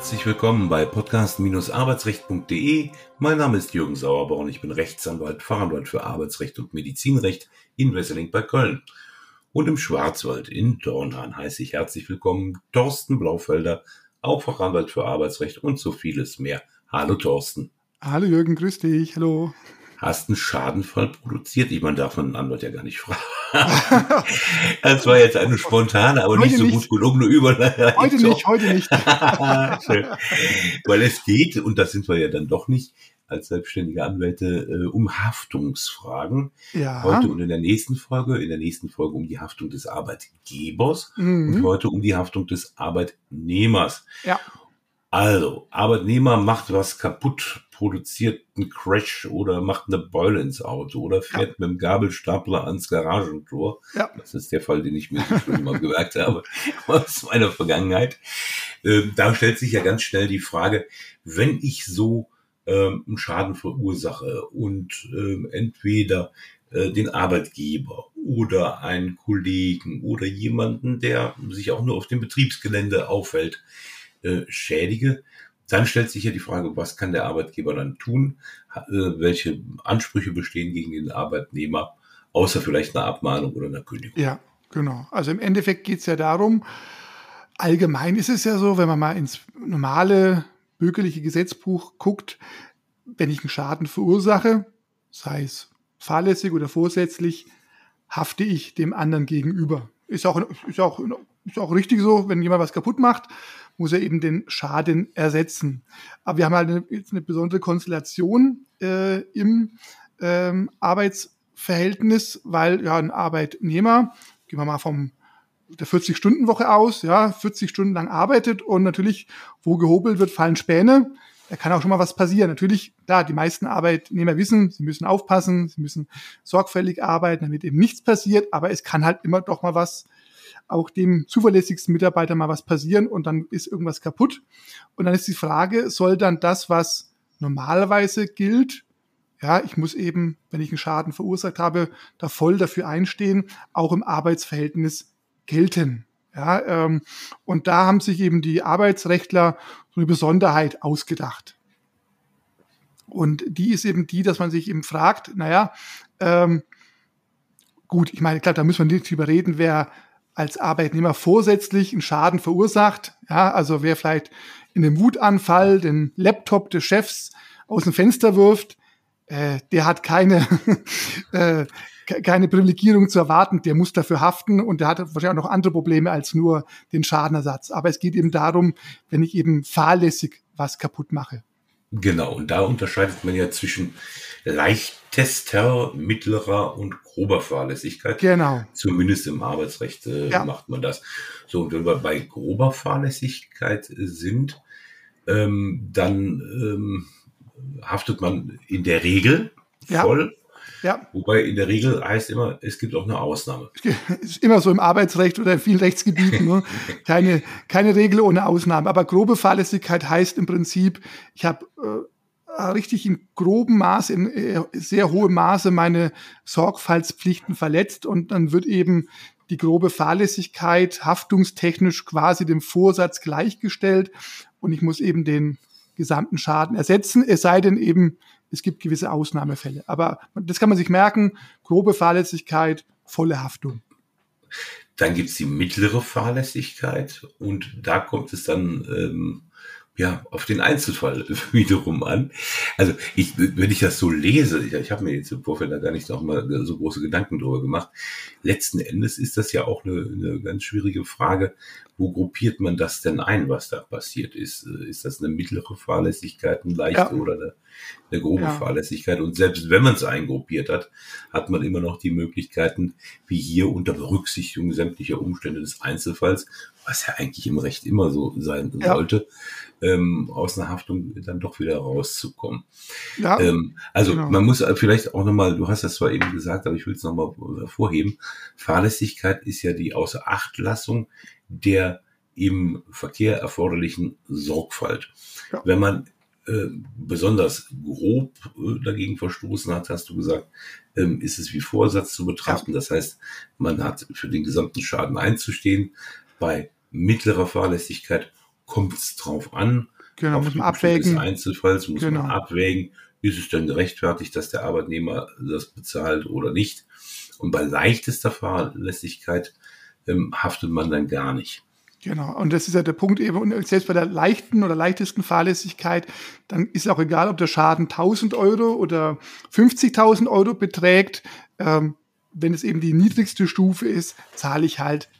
Herzlich willkommen bei podcast-arbeitsrecht.de. Mein Name ist Jürgen Sauerborn. Ich bin Rechtsanwalt, Fachanwalt für Arbeitsrecht und Medizinrecht in Wesseling bei Köln. Und im Schwarzwald in Dornhahn heiße ich herzlich willkommen Thorsten Blaufelder, auch Fachanwalt für Arbeitsrecht und so vieles mehr. Hallo Thorsten. Hallo Jürgen, grüß dich. Hallo. Hast einen Schadenfall produziert? Ich meine, darf man einen Anwalt ja gar nicht fragen. das war jetzt eine spontane, aber nicht so nicht. gut gelungene Überleitung. Heute nicht, heute nicht. Weil es geht, und das sind wir ja dann doch nicht, als selbstständige Anwälte äh, um Haftungsfragen. Ja. Heute und in der nächsten Folge, in der nächsten Folge um die Haftung des Arbeitgebers mhm. und heute um die Haftung des Arbeitnehmers. Ja. Also, Arbeitnehmer macht was kaputt, produziert einen Crash oder macht eine Beule ins Auto oder fährt ja. mit dem Gabelstapler ans Garagentor. Ja. Das ist der Fall, den ich mir schon mal gemerkt habe aus meiner Vergangenheit. Ähm, da stellt sich ja ganz schnell die Frage, wenn ich so ähm, einen Schaden verursache und ähm, entweder äh, den Arbeitgeber oder einen Kollegen oder jemanden, der sich auch nur auf dem Betriebsgelände aufhält, äh, schädige, dann stellt sich ja die Frage, was kann der Arbeitgeber dann tun? Äh, welche Ansprüche bestehen gegen den Arbeitnehmer, außer vielleicht einer Abmahnung oder einer Kündigung? Ja, genau. Also im Endeffekt geht es ja darum, allgemein ist es ja so, wenn man mal ins normale bürgerliche Gesetzbuch guckt, wenn ich einen Schaden verursache, sei es fahrlässig oder vorsätzlich, hafte ich dem anderen gegenüber. Ist auch, ist auch, ist auch richtig so, wenn jemand was kaputt macht, muss er eben den Schaden ersetzen. Aber wir haben halt eine, jetzt eine besondere Konstellation äh, im ähm, Arbeitsverhältnis, weil ja ein Arbeitnehmer, gehen wir mal vom der 40-Stunden-Woche aus, ja, 40 Stunden lang arbeitet und natürlich, wo gehobelt wird, fallen Späne. Da kann auch schon mal was passieren. Natürlich, da die meisten Arbeitnehmer wissen, sie müssen aufpassen, sie müssen sorgfältig arbeiten, damit eben nichts passiert, aber es kann halt immer doch mal was auch dem zuverlässigsten Mitarbeiter mal was passieren und dann ist irgendwas kaputt. Und dann ist die Frage, soll dann das, was normalerweise gilt, ja, ich muss eben, wenn ich einen Schaden verursacht habe, da voll dafür einstehen, auch im Arbeitsverhältnis gelten. Ja, ähm, und da haben sich eben die Arbeitsrechtler so eine Besonderheit ausgedacht. Und die ist eben die, dass man sich eben fragt, naja, ähm, gut, ich meine, klar, da müssen wir nicht drüber reden, wer als Arbeitnehmer vorsätzlich einen Schaden verursacht. Ja, also wer vielleicht in einem Wutanfall den Laptop des Chefs aus dem Fenster wirft, äh, der hat keine, äh, keine Privilegierung zu erwarten, der muss dafür haften und der hat wahrscheinlich auch noch andere Probleme als nur den Schadenersatz. Aber es geht eben darum, wenn ich eben fahrlässig was kaputt mache. Genau, und da unterscheidet man ja zwischen leichtester, mittlerer und grober Fahrlässigkeit. Genau. Zumindest im Arbeitsrecht äh, ja. macht man das. So, und wenn wir bei grober Fahrlässigkeit sind, ähm, dann ähm, haftet man in der Regel voll ja. Wobei in der Regel heißt immer, es gibt auch eine Ausnahme. Ist immer so im Arbeitsrecht oder in vielen Rechtsgebieten. ne? keine, keine Regel ohne Ausnahme. Aber grobe Fahrlässigkeit heißt im Prinzip, ich habe äh, richtig in grobem Maße, in äh, sehr hohem Maße meine Sorgfaltspflichten verletzt und dann wird eben die grobe Fahrlässigkeit haftungstechnisch quasi dem Vorsatz gleichgestellt und ich muss eben den gesamten Schaden ersetzen, es sei denn eben, es gibt gewisse Ausnahmefälle. Aber das kann man sich merken, grobe Fahrlässigkeit, volle Haftung. Dann gibt es die mittlere Fahrlässigkeit und da kommt es dann ähm, ja auf den Einzelfall wiederum an. Also ich, wenn ich das so lese, ich, ich habe mir jetzt im Vorfeld da gar nicht noch mal so große Gedanken drüber gemacht. Letzten Endes ist das ja auch eine, eine ganz schwierige Frage, wo gruppiert man das denn ein, was da passiert ist? Ist das eine mittlere Fahrlässigkeit, eine leichte ja. oder eine, eine grobe ja. Fahrlässigkeit? Und selbst wenn man es eingruppiert hat, hat man immer noch die Möglichkeiten, wie hier unter Berücksichtigung sämtlicher Umstände des Einzelfalls, was ja eigentlich im Recht immer so sein ja. sollte, ähm, aus einer Haftung dann doch wieder rauszukommen. Ja, ähm, also genau. man muss vielleicht auch nochmal, du hast das zwar eben gesagt, aber ich will es nochmal hervorheben, Fahrlässigkeit ist ja die Außerachtlassung der im Verkehr erforderlichen Sorgfalt. Ja. Wenn man äh, besonders grob äh, dagegen verstoßen hat, hast du gesagt, ähm, ist es wie Vorsatz zu betrachten. Ja. Das heißt, man hat für den gesamten Schaden einzustehen. Bei mittlerer Fahrlässigkeit kommt es drauf an. Genau, auf muss man abwägen. Des Einzelfalls muss Genau. man abwägen, ist es denn gerechtfertigt, dass der Arbeitnehmer das bezahlt oder nicht. Und bei leichtester Fahrlässigkeit ähm, haftet man dann gar nicht. Genau, und das ist ja der Punkt eben, und selbst bei der leichten oder leichtesten Fahrlässigkeit, dann ist auch egal, ob der Schaden 1000 Euro oder 50.000 Euro beträgt. Ähm, wenn es eben die niedrigste Stufe ist, zahle ich halt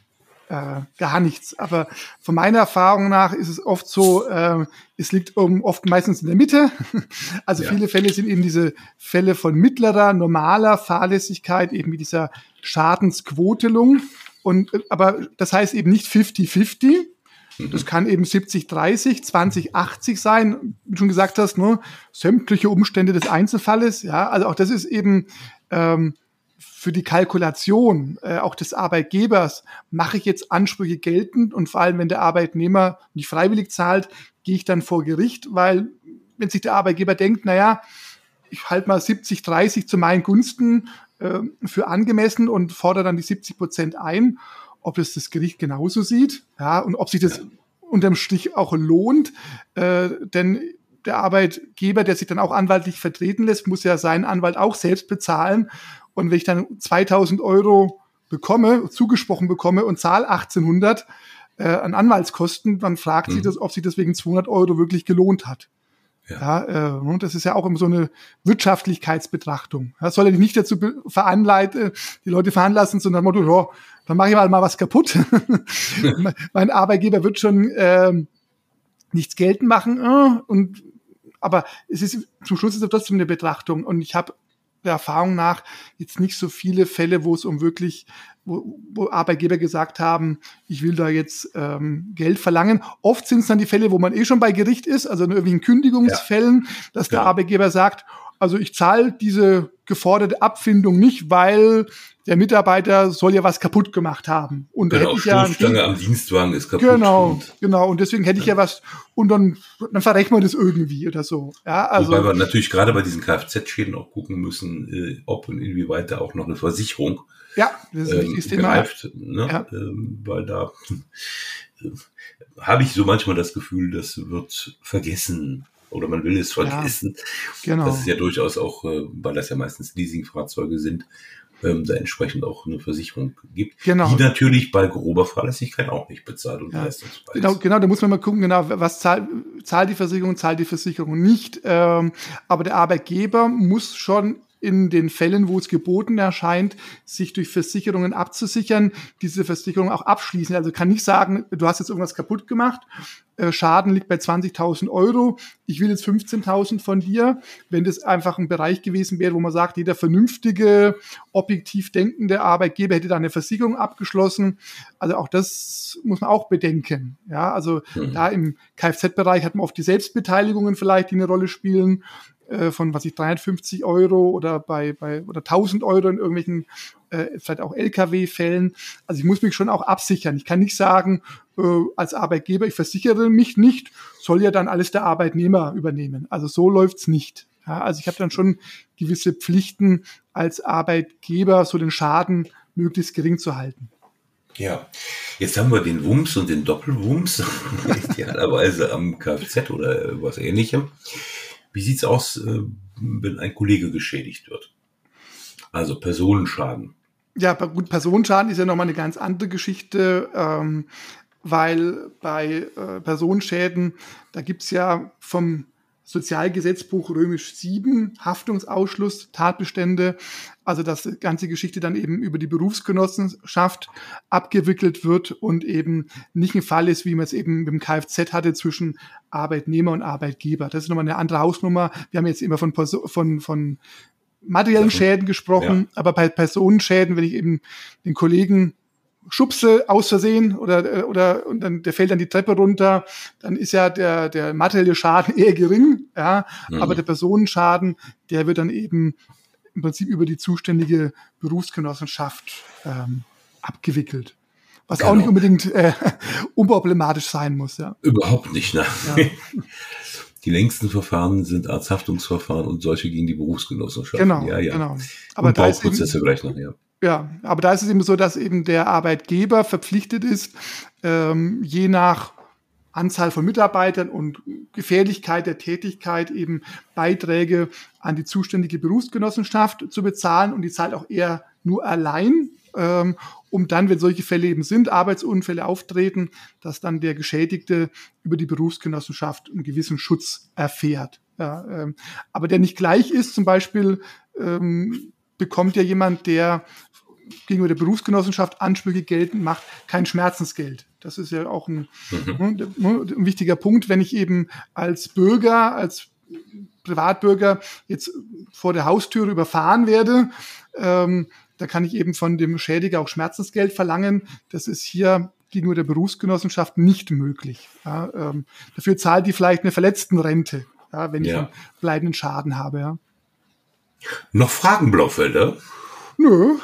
äh, gar nichts. Aber von meiner Erfahrung nach ist es oft so, äh, es liegt um, oft meistens in der Mitte. Also Ja. viele Fälle sind eben diese Fälle von mittlerer, normaler Fahrlässigkeit, eben mit dieser Schadensquotelung. Und, äh, aber das heißt eben nicht 50-50. Das kann eben 70-30, 20-80 sein, wie du schon gesagt hast, ne? sämtliche Umstände des Einzelfalles. Ja, also auch das ist eben ähm, für die Kalkulation äh, auch des Arbeitgebers, mache ich jetzt Ansprüche geltend und vor allem, wenn der Arbeitnehmer nicht freiwillig zahlt, gehe ich dann vor Gericht, weil wenn sich der Arbeitgeber denkt, naja, ich halte mal 70, 30 zu meinen Gunsten äh, für angemessen und fordere dann die 70 Prozent ein, ob das das Gericht genauso sieht, ja, und ob sich das unterm Strich auch lohnt, äh, denn der Arbeitgeber, der sich dann auch anwaltlich vertreten lässt, muss ja seinen Anwalt auch selbst bezahlen. Und wenn ich dann 2000 Euro bekomme, zugesprochen bekomme und zahle 1800 äh, an Anwaltskosten, dann fragt Mhm. sich das, ob sich das wegen 200 Euro wirklich gelohnt hat. Ja. Ja, äh, und das ist ja auch immer so eine Wirtschaftlichkeitsbetrachtung. Das soll ja nicht dazu veranleiten, die Leute veranlassen, sondern Motto, ja, dann mache ich mal, mal was kaputt. mein Arbeitgeber wird schon ähm, nichts geltend machen. Äh, und, aber es ist zum Schluss ist es trotzdem eine Betrachtung. Und ich habe der Erfahrung nach jetzt nicht so viele Fälle, wo es um wirklich, wo, wo Arbeitgeber gesagt haben, ich will da jetzt ähm, Geld verlangen. Oft sind es dann die Fälle, wo man eh schon bei Gericht ist, also in irgendwelchen Kündigungsfällen, dass der Genau. Arbeitgeber sagt, also ich zahle diese geforderte Abfindung nicht, weil der Mitarbeiter soll ja was kaputt gemacht haben. Und Genau, hätte ich ja Stoßstange am Dienstwagen ist kaputt. Genau, Und, genau. Und deswegen hätte ich ja was, und dann, dann verrechnen wir das irgendwie oder so. Ja, also. wobei wir natürlich gerade bei diesen Kfz-Schäden auch gucken müssen, äh, ob und inwieweit da auch noch eine Versicherung ja, das ist ein ähm, Thema. greift. Ne? Ja. Ähm, weil da äh, habe ich so manchmal das Gefühl, das wird vergessen oder man will es vergessen. Genau. Das ist ja durchaus auch, äh, weil das ja meistens Leasingfahrzeuge sind, ähm, da entsprechend auch eine Versicherung gibt, Genau. die natürlich bei grober Fahrlässigkeit auch nicht bezahlt und Ja. leistungsfrei Genau, genau, da muss man mal gucken, genau, was zahlt, zahlt die Versicherung, zahlt die Versicherung nicht. Ähm, aber der Arbeitgeber muss schon in den Fällen, wo es geboten erscheint, sich durch Versicherungen abzusichern, diese Versicherung auch abschließen. Also kann nicht sagen, du hast jetzt irgendwas kaputt gemacht, äh, Schaden liegt bei 20.000 Euro, ich will jetzt 15.000 von dir. Wenn das einfach ein Bereich gewesen wäre, wo man sagt, jeder vernünftige, objektiv denkende Arbeitgeber hätte da eine Versicherung abgeschlossen. Also auch das muss man auch bedenken. Ja, also Mhm. da im Kfz-Bereich hat man oft die Selbstbeteiligungen vielleicht, die eine Rolle spielen äh, von was ich 350 Euro oder bei, bei oder 1000 Euro in irgendwelchen äh, vielleicht auch LKW-Fällen. Also ich muss mich schon auch absichern. Ich kann nicht sagen, äh, als Arbeitgeber, ich versichere mich nicht, soll ja dann alles der Arbeitnehmer übernehmen. Also so läuft's nicht. Ja, also ich habe dann schon gewisse Pflichten als Arbeitgeber, so den Schaden möglichst gering zu halten. Ja, jetzt haben wir den Wumms und den Doppelwumms, idealerweise am Kfz oder was ähnlichem. Wie sieht's aus, äh, wenn ein Kollege geschädigt wird? Also Personenschaden. Ja, gut, Personenschaden ist ja nochmal eine ganz andere Geschichte, ähm, weil bei äh, Personenschäden, da gibt's ja vom Sozialgesetzbuch römisch 7 Haftungsausschluss, Tatbestände, also dass die ganze Geschichte dann eben über die Berufsgenossenschaft abgewickelt wird und eben nicht ein Fall ist, wie man es eben mit dem Kfz hatte zwischen Arbeitnehmer und Arbeitgeber. Das ist nochmal eine andere Hausnummer. Wir haben jetzt immer von, von, von materiellen. Schäden gesprochen, aber bei Personenschäden, wenn ich eben den Kollegen schubse aus Versehen oder, äh, oder und dann der fällt dann die Treppe runter, dann ist ja der, der materielle Schaden eher gering, ja, Mhm. aber der Personenschaden, der wird dann eben im Prinzip über die zuständige Berufsgenossenschaft ähm, abgewickelt. Was auch Genau. nicht unbedingt äh, unproblematisch sein muss, ja. Überhaupt nicht, ne? Ja. Die längsten Verfahren sind Arzthaftungsverfahren und solche gegen die Berufsgenossenschaft. Genau, ja, ja. genau. Aber und da ist eben, Bauprozesse vielleicht noch, ja. Ja, aber da ist es eben so, dass eben der Arbeitgeber verpflichtet ist, ähm, je nach Anzahl von Mitarbeitern und Gefährlichkeit der Tätigkeit eben Beiträge an die zuständige Berufsgenossenschaft zu bezahlen und die zahlt auch eher nur allein, ähm, um dann, wenn solche Fälle eben sind, Arbeitsunfälle auftreten, dass dann der Geschädigte über die Berufsgenossenschaft einen gewissen Schutz erfährt. Ja, ähm, aber der nicht gleich ist, zum Beispiel ähm, bekommt ja jemand, der gegenüber der Berufsgenossenschaft Ansprüche geltend macht, kein Schmerzensgeld. Das ist ja auch ein, mhm. Ne, ne, ein wichtiger Punkt, wenn ich eben als Bürger, als Privatbürger jetzt vor der Haustüre überfahren werde, ähm, da kann ich eben von dem Schädiger auch Schmerzensgeld verlangen. Das ist hier gegenüber der Berufsgenossenschaft nicht möglich. Ja, ähm, dafür zahlt die vielleicht eine Verletztenrente, ja, wenn ich einen bleibenden Schaden habe. Ja. Noch Fragen, Blaufelder? Nö,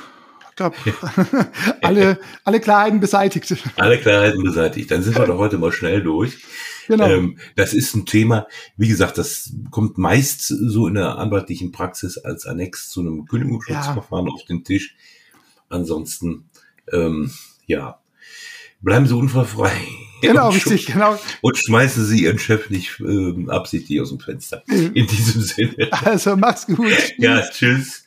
glaube, alle, alle Klarheiten beseitigt. Alle Klarheiten beseitigt. Dann sind wir doch heute mal schnell durch. Genau. Ähm, das ist ein Thema, wie gesagt, das kommt meist so in der anwaltlichen Praxis als Annex zu einem Kündigungsschutzverfahren ja. auf den Tisch. Ansonsten, ähm, ja, bleiben Sie unfallfrei. Genau, richtig, genau. Und schmeißen Sie Ihren Chef nicht ähm, absichtlich aus dem Fenster. In diesem Sinne. Also, mach's gut. Ja, tschüss.